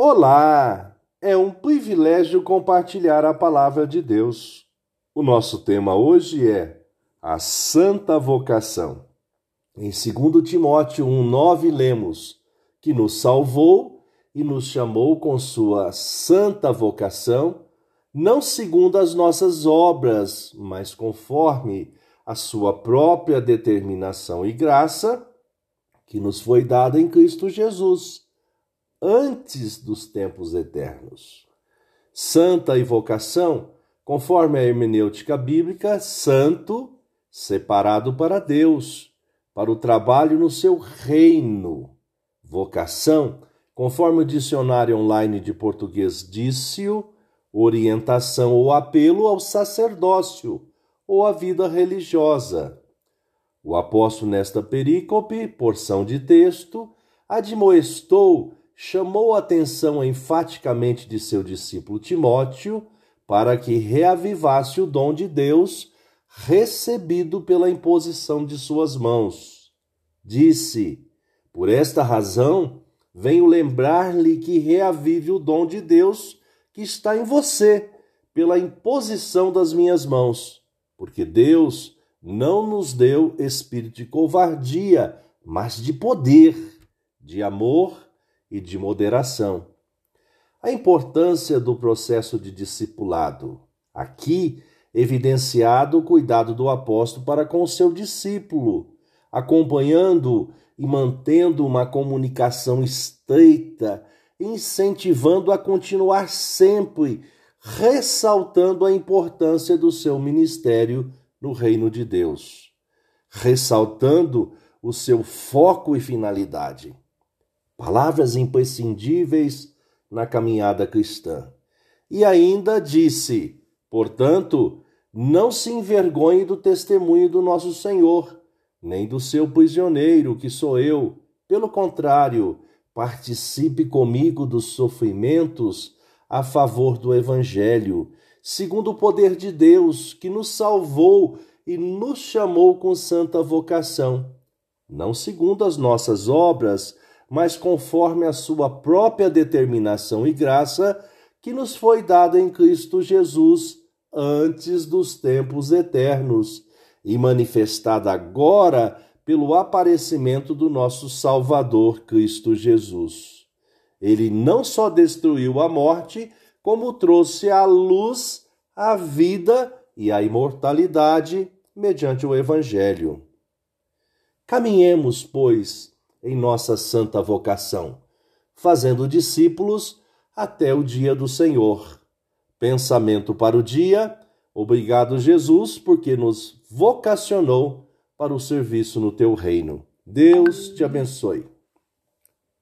Olá! É um privilégio compartilhar a palavra de Deus. O nosso tema hoje é a santa vocação. Em 2 Timóteo 1,9 lemos que nos salvou e nos chamou com sua santa vocação, não segundo as nossas obras, mas conforme a sua própria determinação e graça, que nos foi dada em Cristo Jesus antes dos tempos eternos. Santa e vocação, conforme a hermenêutica bíblica, santo, separado para Deus, para o trabalho no seu reino. Vocação, conforme o dicionário online de português disse-o, orientação ou apelo ao sacerdócio ou à vida religiosa. O apóstolo, nesta perícope, porção de texto, admoestou chamou a atenção enfaticamente de seu discípulo Timóteo para que reavivasse o dom de Deus recebido pela imposição de suas mãos. Disse: Por esta razão, venho lembrar-lhe que reavive o dom de Deus que está em você, pela imposição das minhas mãos, porque Deus não nos deu espírito de covardia, mas de poder, de amor e de moderação. A importância do processo de discipulado. Aqui, evidenciado o cuidado do apóstolo para com seu discípulo, acompanhando e mantendo uma comunicação estreita, incentivando a continuar sempre, ressaltando a importância do seu ministério no reino de Deus, ressaltando o seu foco e finalidade palavras imprescindíveis na caminhada cristã. E ainda disse: portanto, não se envergonhe do testemunho do nosso Senhor, nem do seu prisioneiro, que sou eu. Pelo contrário, participe comigo dos sofrimentos a favor do Evangelho, segundo o poder de Deus, que nos salvou e nos chamou com santa vocação, não segundo as nossas obras, mas conforme a sua própria determinação e graça, que nos foi dada em Cristo Jesus antes dos tempos eternos e manifestada agora pelo aparecimento do nosso Salvador Cristo Jesus. Ele não só destruiu a morte, como trouxe à luz a vida e a imortalidade mediante o Evangelho. Caminhemos, pois, em nossa santa vocação, fazendo discípulos até o dia do Senhor. Pensamento para o dia. Obrigado, Jesus, porque nos vocacionou para o serviço no teu reino. Deus te abençoe.